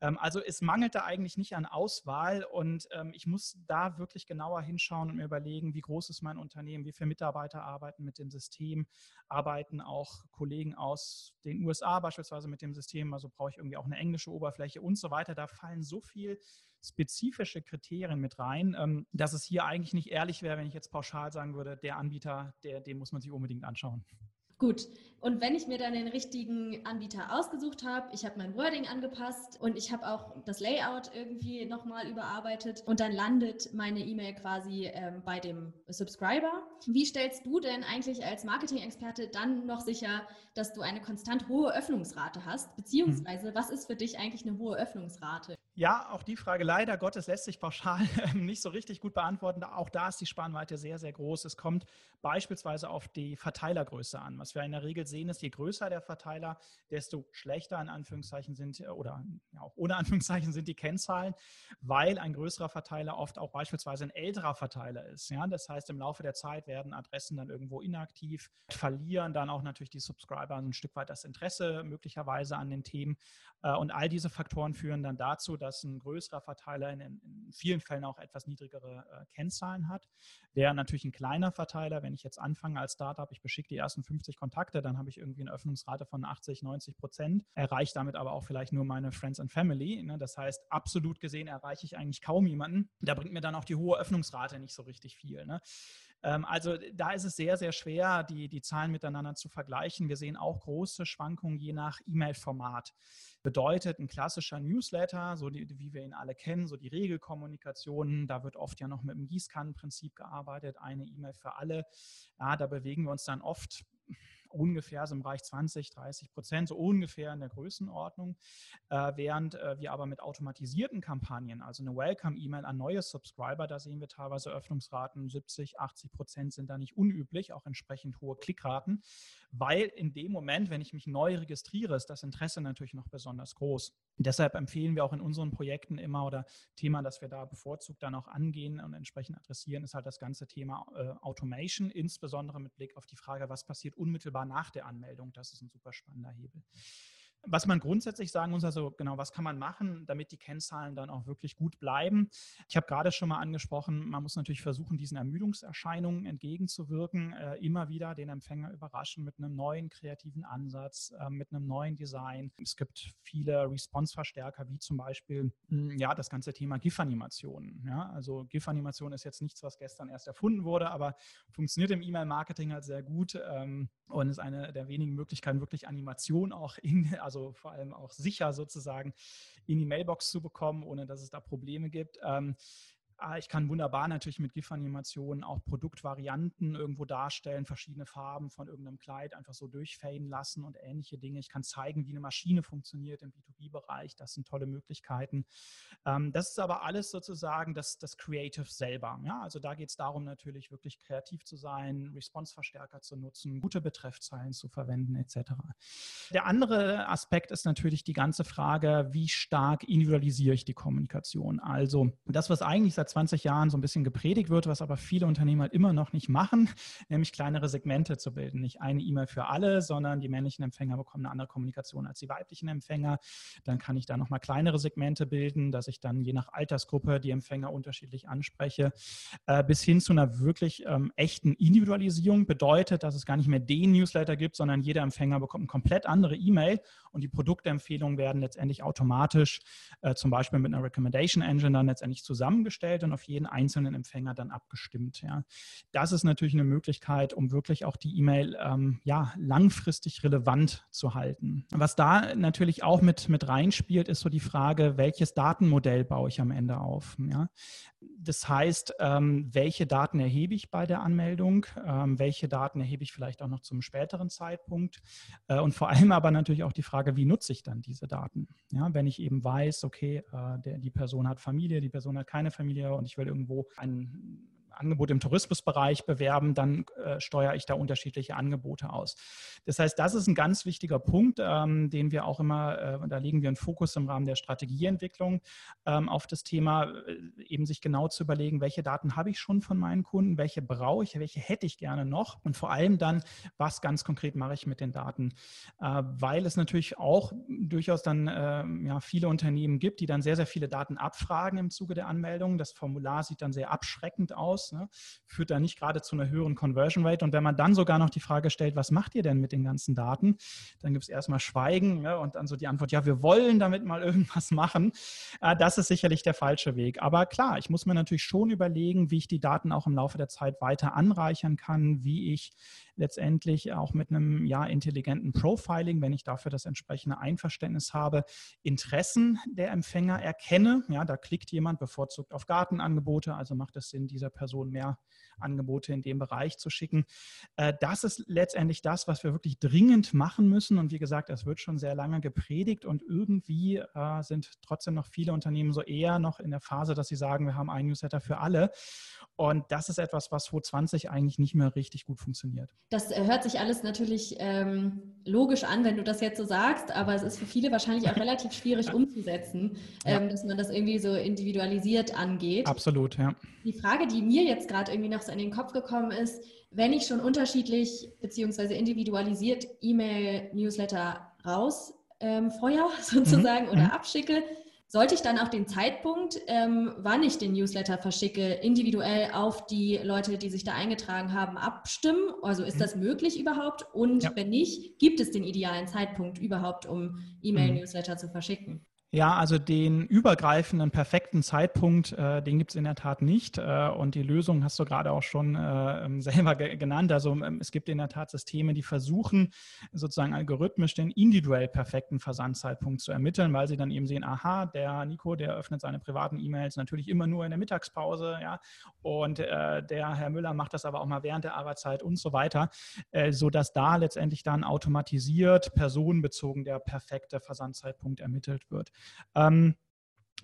Ähm, also es mangelt da eigentlich nicht an Auswahl und ähm, ich muss da wirklich genauer hinschauen und mir überlegen, wie groß ist mein Unternehmen, wie viele Mitarbeiter arbeiten mit dem System, arbeiten auch Kollegen aus den USA beispielsweise mit dem System, also brauche ich irgendwie auch eine englische Oberfläche und so weiter. Da fallen so viel spezifische Kriterien mit rein, ähm, dass es hier eigentlich nicht ehrlich wäre, wenn ich jetzt pauschal sagen würde, der Anbieter, der, den muss man sich unbedingt anschauen. Gut, und wenn ich mir dann den richtigen Anbieter ausgesucht habe, ich habe mein Wording angepasst und ich habe auch das Layout irgendwie nochmal überarbeitet und dann landet meine E-Mail quasi ähm, bei dem Subscriber. Wie stellst du denn eigentlich als Marketing-Experte dann noch sicher, dass du eine konstant hohe Öffnungsrate hast? Beziehungsweise, was ist für dich eigentlich eine hohe Öffnungsrate? Ja, auch die Frage leider Gottes lässt sich pauschal nicht so richtig gut beantworten. Auch da ist die Spannweite sehr, sehr groß. Es kommt beispielsweise auf die Verteilergröße an. Was wir in der Regel sehen, ist, je größer der Verteiler, desto schlechter in Anführungszeichen sind äh, oder ja, auch ohne Anführungszeichen sind die Kennzahlen, weil ein größerer Verteiler oft auch beispielsweise ein älterer Verteiler ist. Ja? Das heißt, im Laufe der Zeit werden Adressen dann irgendwo inaktiv, verlieren dann auch natürlich die Subscriber ein Stück weit das Interesse möglicherweise an den Themen. Äh, und all diese Faktoren führen dann dazu, dass dass ein größerer Verteiler in, in vielen Fällen auch etwas niedrigere äh, Kennzahlen hat. Wäre natürlich ein kleiner Verteiler, wenn ich jetzt anfange als Startup, ich beschicke die ersten 50 Kontakte, dann habe ich irgendwie eine Öffnungsrate von 80, 90 Prozent, erreiche damit aber auch vielleicht nur meine Friends and Family. Ne? Das heißt, absolut gesehen erreiche ich eigentlich kaum jemanden. Da bringt mir dann auch die hohe Öffnungsrate nicht so richtig viel. Ne? Ähm, also da ist es sehr, sehr schwer, die, die Zahlen miteinander zu vergleichen. Wir sehen auch große Schwankungen je nach E-Mail-Format. Bedeutet ein klassischer Newsletter, so die, wie wir ihn alle kennen, so die Regelkommunikation, da wird oft ja noch mit dem Gießkannenprinzip gearbeitet, eine E-Mail für alle. Ja, da bewegen wir uns dann oft ungefähr so im Bereich 20, 30 Prozent, so ungefähr in der Größenordnung, äh, während äh, wir aber mit automatisierten Kampagnen, also eine Welcome-E-Mail an neue Subscriber, da sehen wir teilweise Öffnungsraten 70, 80 Prozent sind da nicht unüblich, auch entsprechend hohe Klickraten, weil in dem Moment, wenn ich mich neu registriere, ist das Interesse natürlich noch besonders groß. Deshalb empfehlen wir auch in unseren Projekten immer oder Thema, das wir da bevorzugt dann auch angehen und entsprechend adressieren, ist halt das ganze Thema äh, Automation, insbesondere mit Blick auf die Frage, was passiert unmittelbar nach der Anmeldung. Das ist ein super spannender Hebel. Was man grundsätzlich sagen muss, also genau, was kann man machen, damit die Kennzahlen dann auch wirklich gut bleiben? Ich habe gerade schon mal angesprochen, man muss natürlich versuchen, diesen Ermüdungserscheinungen entgegenzuwirken, äh, immer wieder den Empfänger überraschen mit einem neuen kreativen Ansatz, äh, mit einem neuen Design. Es gibt viele Response-Verstärker, wie zum Beispiel hm, ja, das ganze Thema GIF-Animationen. Ja? Also GIF-Animation ist jetzt nichts, was gestern erst erfunden wurde, aber funktioniert im E-Mail-Marketing halt sehr gut ähm, und ist eine der wenigen Möglichkeiten, wirklich Animation auch in, also vor allem auch sicher sozusagen in die Mailbox zu bekommen, ohne dass es da Probleme gibt. Ähm, ich kann wunderbar natürlich mit GIF-Animationen auch Produktvarianten irgendwo darstellen, verschiedene Farben von irgendeinem Kleid einfach so durchfaden lassen und ähnliche Dinge. Ich kann zeigen, wie eine Maschine funktioniert im B2B-Bereich. Das sind tolle Möglichkeiten. Ähm, das ist aber alles sozusagen das, das Creative selber. Ja? Also da geht es darum, natürlich wirklich kreativ zu sein, Response-Verstärker zu nutzen, gute Betreffzeilen zu verwenden etc. Der andere Aspekt ist natürlich die ganze Frage, wie stark individualisiere ich die Kommunikation? Also das, was eigentlich seit 20 Jahren so ein bisschen gepredigt wird, was aber viele Unternehmen halt immer noch nicht machen, nämlich kleinere Segmente zu bilden. Nicht eine E-Mail für alle, sondern die männlichen Empfänger bekommen eine andere Kommunikation als die weiblichen Empfänger. Dann kann ich da nochmal kleinere Segmente bilden, dass ich dann je nach Altersgruppe die Empfänger unterschiedlich anspreche, äh, bis hin zu einer wirklich ähm, echten Individualisierung. Bedeutet, dass es gar nicht mehr den Newsletter gibt, sondern jeder Empfänger bekommt eine komplett andere E-Mail und die Produktempfehlungen werden letztendlich automatisch äh, zum Beispiel mit einer Recommendation Engine dann letztendlich zusammengestellt und auf jeden einzelnen Empfänger dann abgestimmt. Ja. Das ist natürlich eine Möglichkeit, um wirklich auch die E-Mail ähm, ja, langfristig relevant zu halten. Was da natürlich auch mit, mit reinspielt, ist so die Frage, welches Datenmodell baue ich am Ende auf? Ja. Das heißt, ähm, welche Daten erhebe ich bei der Anmeldung? Ähm, welche Daten erhebe ich vielleicht auch noch zum späteren Zeitpunkt? Äh, und vor allem aber natürlich auch die Frage, wie nutze ich dann diese Daten? Ja, wenn ich eben weiß, okay, äh, die Person hat Familie, die Person hat keine Familie und ich will irgendwo einen Angebot im Tourismusbereich bewerben, dann äh, steuere ich da unterschiedliche Angebote aus. Das heißt, das ist ein ganz wichtiger Punkt, ähm, den wir auch immer, äh, da legen wir einen Fokus im Rahmen der Strategieentwicklung ähm, auf das Thema, äh, eben sich genau zu überlegen, welche Daten habe ich schon von meinen Kunden, welche brauche ich, welche hätte ich gerne noch und vor allem dann, was ganz konkret mache ich mit den Daten, äh, weil es natürlich auch durchaus dann ähm, ja, viele Unternehmen gibt, die dann sehr, sehr viele Daten abfragen im Zuge der Anmeldung. Das Formular sieht dann sehr abschreckend aus ne, führt da nicht gerade zu einer höheren Conversion Rate. Und wenn man dann sogar noch die Frage stellt, was macht ihr denn mit den ganzen Daten, dann gibt es erstmal Schweigen ne, und dann so die Antwort, ja, wir wollen damit mal irgendwas machen. Äh, das ist sicherlich der falsche Weg. Aber klar, ich muss mir natürlich schon überlegen, wie ich die Daten auch im Laufe der Zeit weiter anreichern kann, wie ich letztendlich auch mit einem ja, intelligenten Profiling, wenn ich dafür das entsprechende Einverständnis habe, Interessen der Empfänger erkenne. Ja, da klickt jemand bevorzugt auf Gartenangebote, also macht es Sinn, dieser Person mehr Angebote in dem Bereich zu schicken. Äh, das ist letztendlich das, was wir wirklich dringend machen müssen. Und wie gesagt, es wird schon sehr lange gepredigt und irgendwie äh, sind trotzdem noch viele Unternehmen so eher noch in der Phase, dass sie sagen, wir haben einen Newsletter für alle. Und das ist etwas, was 2020 eigentlich nicht mehr richtig gut funktioniert. Das äh, hört sich alles natürlich ähm, logisch an, wenn du das jetzt so sagst, aber es ist für viele wahrscheinlich auch relativ schwierig umzusetzen, ähm, ja. dass man das irgendwie so individualisiert angeht. Absolut, ja. Die Frage, die mir jetzt gerade irgendwie noch so in den Kopf gekommen ist, wenn ich schon unterschiedlich bzw. individualisiert E-Mail-Newsletter rausfeuer ähm, sozusagen mhm. oder mhm. abschicke, sollte ich dann auch den Zeitpunkt, ähm, wann ich den Newsletter verschicke, individuell auf die Leute, die sich da eingetragen haben, abstimmen? Also ist mhm. das möglich überhaupt? Und ja. wenn nicht, gibt es den idealen Zeitpunkt überhaupt, um E-Mail-Newsletter zu verschicken? Ja, also den übergreifenden, perfekten Zeitpunkt, äh, den gibt es in der Tat nicht. Äh, und die Lösung hast du gerade auch schon äh, ähm, selber ge genannt. Also ähm, es gibt in der Tat Systeme, die versuchen, sozusagen algorithmisch den individuell perfekten Versandzeitpunkt zu ermitteln, weil sie dann eben sehen, aha, der Nico, der öffnet seine privaten E-Mails natürlich immer nur in der Mittagspause, ja, und äh, der Herr Müller macht das aber auch mal während der Arbeitszeit und so weiter, äh, sodass da letztendlich dann automatisiert, personenbezogen der perfekte Versandzeitpunkt ermittelt wird. Ähm,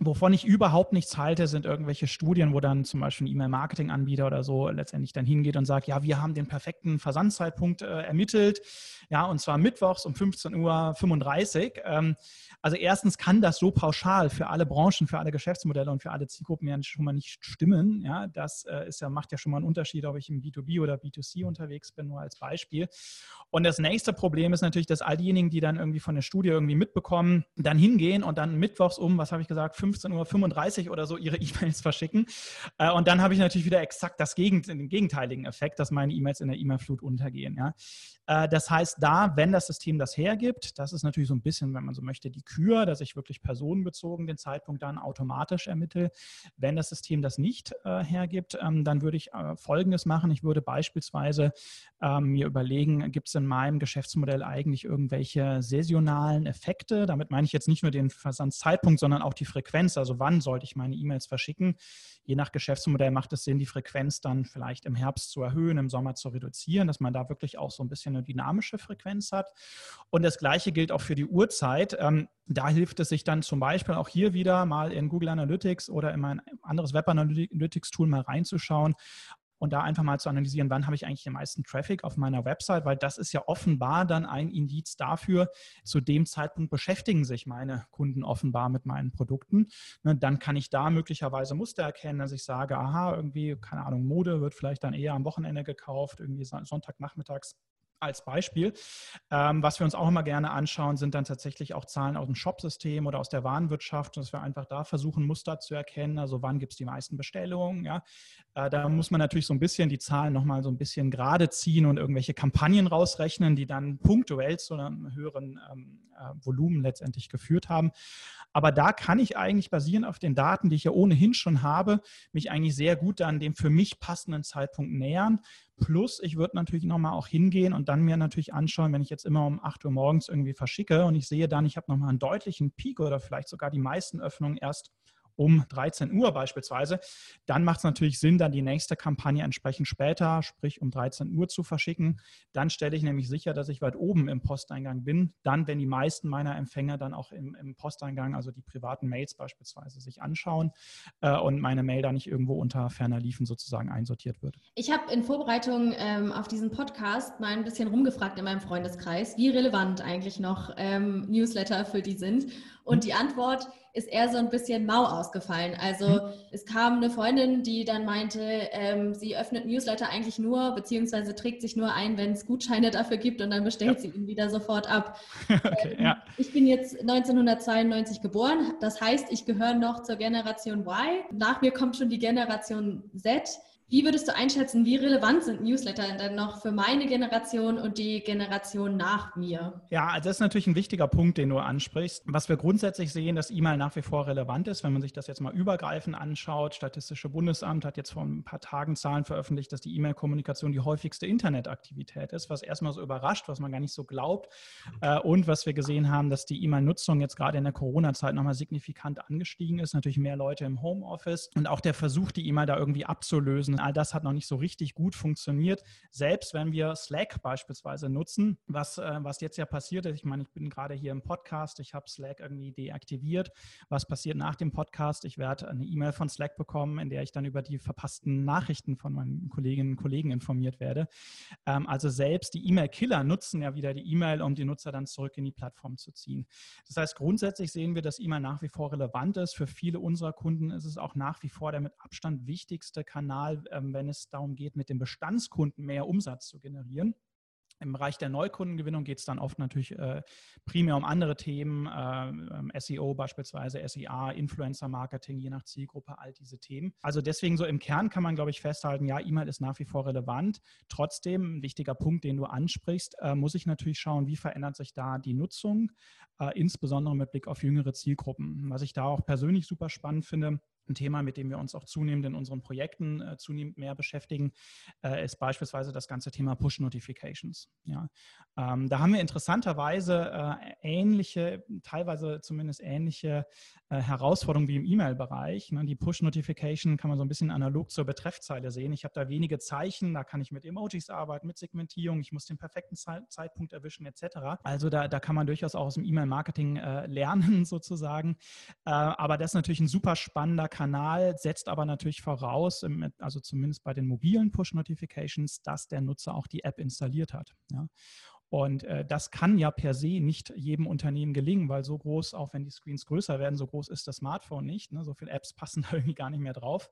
Wovon ich überhaupt nichts halte, sind irgendwelche Studien, wo dann zum Beispiel ein E-Mail-Marketing-Anbieter oder so letztendlich dann hingeht und sagt, ja, wir haben den perfekten Versandzeitpunkt äh, ermittelt, ja, und zwar mittwochs um 15.35 Uhr. Ähm, also erstens kann das so pauschal für alle Branchen, für alle Geschäftsmodelle und für alle Zielgruppen ja schon mal nicht stimmen. Ja, das äh, ist ja, macht ja schon mal einen Unterschied, ob ich im B2B oder B2C unterwegs bin, nur als Beispiel. Und das nächste Problem ist natürlich, dass all diejenigen, die dann irgendwie von der Studie irgendwie mitbekommen, dann hingehen und dann mittwochs um, was habe ich gesagt, 15.35 Uhr oder so ihre E-Mails verschicken. Äh, und dann habe ich natürlich wieder exakt das Gegend, den gegenteiligen Effekt, dass meine E-Mails in der E-Mail-Flut untergehen. Ja. Äh, das heißt, da, wenn das System das hergibt, das ist natürlich so ein bisschen, wenn man so möchte, die Kür, dass ich wirklich personenbezogen den Zeitpunkt dann automatisch ermittle. Wenn das System das nicht äh, hergibt, ähm, dann würde ich äh, Folgendes machen. Ich würde beispielsweise ähm, mir überlegen, gibt es in meinem Geschäftsmodell eigentlich irgendwelche saisonalen Effekte? Damit meine ich jetzt nicht nur den Versandzeitpunkt, sondern auch die Frequenz. Also wann sollte ich meine E-Mails verschicken? Je nach Geschäftsmodell macht es Sinn, die Frequenz dann vielleicht im Herbst zu erhöhen, im Sommer zu reduzieren, dass man da wirklich auch so ein bisschen eine dynamische Frequenz hat. Und das Gleiche gilt auch für die Uhrzeit. Ähm, da hilft es sich dann zum Beispiel auch hier wieder mal in Google Analytics oder in mein anderes Web Analytics Tool mal reinzuschauen und da einfach mal zu analysieren, wann habe ich eigentlich den meisten Traffic auf meiner Website, weil das ist ja offenbar dann ein Indiz dafür, zu dem Zeitpunkt beschäftigen sich meine Kunden offenbar mit meinen Produkten. Ne, dann kann ich da möglicherweise Muster erkennen, dass ich sage, aha, irgendwie, keine Ahnung, Mode wird vielleicht dann eher am Wochenende gekauft, irgendwie Sonntagnachmittags als Beispiel. Ähm, was wir uns auch immer gerne anschauen, sind dann tatsächlich auch Zahlen aus dem Shopsystem oder aus der Warenwirtschaft, dass wir einfach da versuchen, Muster zu erkennen. Also wann gibt es die meisten Bestellungen. Ja? Äh, da muss man natürlich so ein bisschen die Zahlen nochmal so ein bisschen gerade ziehen und irgendwelche Kampagnen rausrechnen, die dann punktuell zu einem höheren ähm, äh, Volumen letztendlich geführt haben. Aber da kann ich eigentlich basierend auf den Daten, die ich ja ohnehin schon habe, mich eigentlich sehr gut an dem für mich passenden Zeitpunkt nähern. Plus, ich würde natürlich nochmal auch hingehen und dann mir natürlich anschauen, wenn ich jetzt immer um 8 Uhr morgens irgendwie verschicke und ich sehe dann, ich habe nochmal einen deutlichen Peak oder vielleicht sogar die meisten Öffnungen erst um 13 Uhr beispielsweise, dann macht es natürlich Sinn, dann die nächste Kampagne entsprechend später, sprich um 13 Uhr zu verschicken. Dann stelle ich nämlich sicher, dass ich weit oben im Posteingang bin. Dann, wenn die meisten meiner Empfänger dann auch im, im Posteingang, also die privaten Mails beispielsweise, sich anschauen äh, und meine Mail da nicht irgendwo unter ferner Liefen sozusagen einsortiert wird. Ich habe in Vorbereitung ähm, auf diesen Podcast mal ein bisschen rumgefragt in meinem Freundeskreis, wie relevant eigentlich noch ähm, Newsletter für die sind. Und hm. die Antwort ist eher so ein bisschen mau ausgefallen. Also mhm. es kam eine Freundin, die dann meinte, ähm, sie öffnet Newsletter eigentlich nur, beziehungsweise trägt sich nur ein, wenn es Gutscheine dafür gibt und dann bestellt ja. sie ihn wieder sofort ab. okay, ähm, ja. Ich bin jetzt 1992 geboren, das heißt, ich gehöre noch zur Generation Y. Nach mir kommt schon die Generation Z. Wie würdest du einschätzen, wie relevant sind Newsletter denn noch für meine Generation und die Generation nach mir? Ja, also das ist natürlich ein wichtiger Punkt, den du ansprichst. Was wir grundsätzlich sehen, dass E-Mail nach wie vor relevant ist, wenn man sich das jetzt mal übergreifend anschaut. Statistische Bundesamt hat jetzt vor ein paar Tagen Zahlen veröffentlicht, dass die E-Mail-Kommunikation die häufigste Internetaktivität ist, was erstmal so überrascht, was man gar nicht so glaubt. Äh, und was wir gesehen haben, dass die E-Mail-Nutzung jetzt gerade in der Corona-Zeit nochmal signifikant angestiegen ist. Natürlich mehr Leute im Homeoffice und auch der Versuch, die E-Mail da irgendwie abzulösen all das hat noch nicht so richtig gut funktioniert. Selbst wenn wir Slack beispielsweise nutzen, was, äh, was jetzt ja passiert ist, ich meine, ich bin gerade hier im Podcast, ich habe Slack irgendwie deaktiviert. Was passiert nach dem Podcast? Ich werde eine E-Mail von Slack bekommen, in der ich dann über die verpassten Nachrichten von meinen Kolleginnen und Kollegen informiert werde. Ähm, also selbst die E-Mail-Killer nutzen ja wieder die E-Mail, um die Nutzer dann zurück in die Plattform zu ziehen. Das heißt, grundsätzlich sehen wir, dass E-Mail nach wie vor relevant ist. Für viele unserer Kunden ist es auch nach wie vor der mit Abstand wichtigste Kanal, wenn es darum geht, mit den Bestandskunden mehr Umsatz zu generieren. Im Bereich der Neukundengewinnung geht es dann oft natürlich äh, primär um andere Themen, äh, SEO beispielsweise, SEA, Influencer-Marketing, je nach Zielgruppe, all diese Themen. Also deswegen so im Kern kann man, glaube ich, festhalten, ja, E-Mail ist nach wie vor relevant. Trotzdem, ein wichtiger Punkt, den du ansprichst, äh, muss ich natürlich schauen, wie verändert sich da die Nutzung, äh, insbesondere mit Blick auf jüngere Zielgruppen. Was ich da auch persönlich super spannend finde, Ein Thema, mit dem wir uns auch zunehmend in unseren Projekten äh, zunehmend mehr beschäftigen, äh, ist beispielsweise das ganze Thema Push Notifications. Ja. Ähm, da haben wir interessanterweise äh, ähnliche, teilweise zumindest ähnliche äh, Herausforderungen wie im E-Mail-Bereich. Ne? Die Push Notification kann man so ein bisschen analog zur Betreffzeile sehen. Ich habe da wenige Zeichen, da kann ich mit Emojis arbeiten, mit Segmentierung, ich muss den perfekten Ze Zeitpunkt erwischen etc. Also da, da kann man durchaus auch aus dem E-Mail-Marketing äh, lernen sozusagen. Äh, aber das ist natürlich ein super spannender Kanal, setzt aber natürlich voraus, also zumindest bei den mobilen Push-Notifications, dass der Nutzer auch die App installiert hat. Ja. Und äh, das kann ja per se nicht jedem Unternehmen gelingen, weil so groß, auch wenn die Screens größer werden, so groß ist das Smartphone nicht. Ne? So viele Apps passen da irgendwie gar nicht mehr drauf.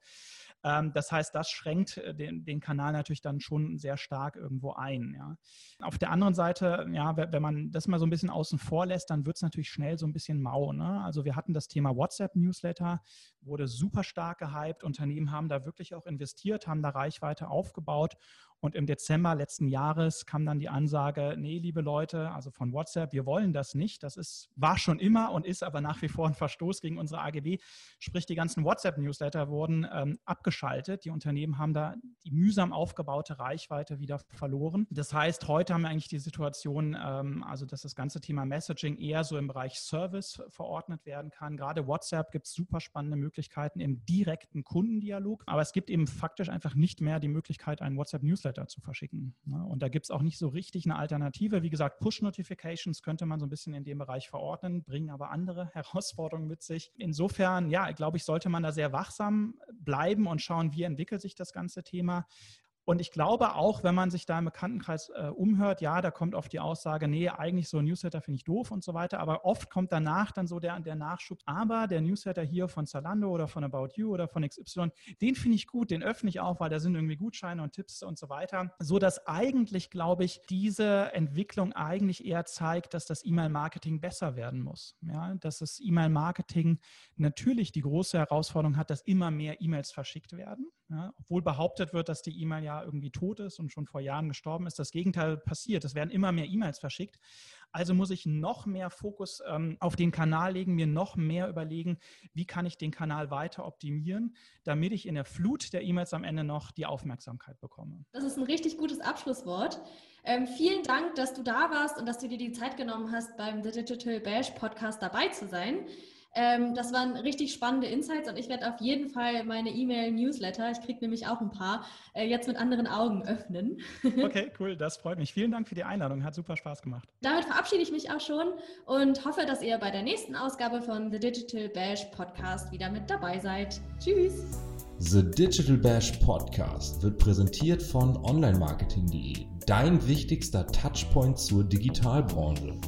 Ähm, das heißt, das schränkt äh, den, den, Kanal natürlich dann schon sehr stark irgendwo ein. Ja. Auf der anderen Seite, ja, wenn man das mal so ein bisschen außen vor lässt, dann wird es natürlich schnell so ein bisschen mau. Ne? Also wir hatten das Thema WhatsApp-Newsletter, wurde super stark gehypt. Unternehmen haben da wirklich auch investiert, haben da Reichweite aufgebaut und im Dezember letzten Jahres kam dann die Ansage, nee, liebe Leute, also von WhatsApp, wir wollen das nicht. Das ist, war schon immer und ist aber nach wie vor ein Verstoß gegen unsere AGB. Sprich, die ganzen WhatsApp-Newsletter wurden ähm, abgeschaltet. Die Unternehmen haben da die mühsam aufgebaute Reichweite wieder verloren. Das heißt, heute haben wir eigentlich die Situation, ähm, also dass das ganze Thema Messaging eher so im Bereich Service verordnet werden kann. Gerade WhatsApp gibt es super spannende Möglichkeiten im direkten Kundendialog, aber es gibt eben faktisch einfach nicht mehr die Möglichkeit, einen WhatsApp-Newsletter Newsletter zu verschicken. Ne? Und da gibt es auch nicht so richtig eine Alternative. Wie gesagt, Push-Notifications könnte man so ein bisschen in dem Bereich verordnen, bringen aber andere Herausforderungen mit sich. Insofern, ja, glaube ich, sollte man da sehr wachsam bleiben und schauen, wie entwickelt sich das ganze Thema. Und ich glaube auch, wenn man sich da im Bekanntenkreis äh, umhört, ja, da kommt oft die Aussage, nee, eigentlich so ein Newsletter finde ich doof und so weiter. Aber oft kommt danach dann so der, der Nachschub. Aber der Newsletter hier von Zalando oder von About You oder von XY, den finde ich gut, den öffne ich auch, weil da sind irgendwie Gutscheine und Tipps und so weiter. So dass eigentlich, glaube ich, diese Entwicklung eigentlich eher zeigt, dass das E-Mail-Marketing besser werden muss. Ja, dass das E-Mail-Marketing natürlich die große Herausforderung hat, dass immer mehr E-Mails verschickt werden. Ja, obwohl behauptet wird, dass die E-Mail ja irgendwie tot ist und schon vor Jahren gestorben ist. Das Gegenteil passiert. Es werden immer mehr E-Mails verschickt. Also muss ich noch mehr Fokus ähm, auf den Kanal legen, mir noch mehr überlegen, wie kann ich den Kanal weiter optimieren, damit ich in der Flut der E-Mails am Ende noch die Aufmerksamkeit bekomme. Das ist ein richtig gutes Abschlusswort. Ähm, vielen Dank, dass du da warst und dass du dir die Zeit genommen hast, beim The Digital Bash Podcast dabei zu sein. Ähm, das waren richtig spannende Insights und ich werde auf jeden Fall meine E-Mail-Newsletter, ich kriege nämlich auch ein paar, äh, jetzt mit anderen Augen öffnen. okay, cool, das freut mich. Vielen Dank für die Einladung, hat super Spaß gemacht. Damit verabschiede ich mich auch schon und hoffe, dass ihr bei der nächsten Ausgabe von The Digital Bash Podcast wieder mit dabei seid. Tschüss! The Digital Bash Podcast wird präsentiert von onlinemarketing.de, dein wichtigster Touchpoint zur Digitalbranche.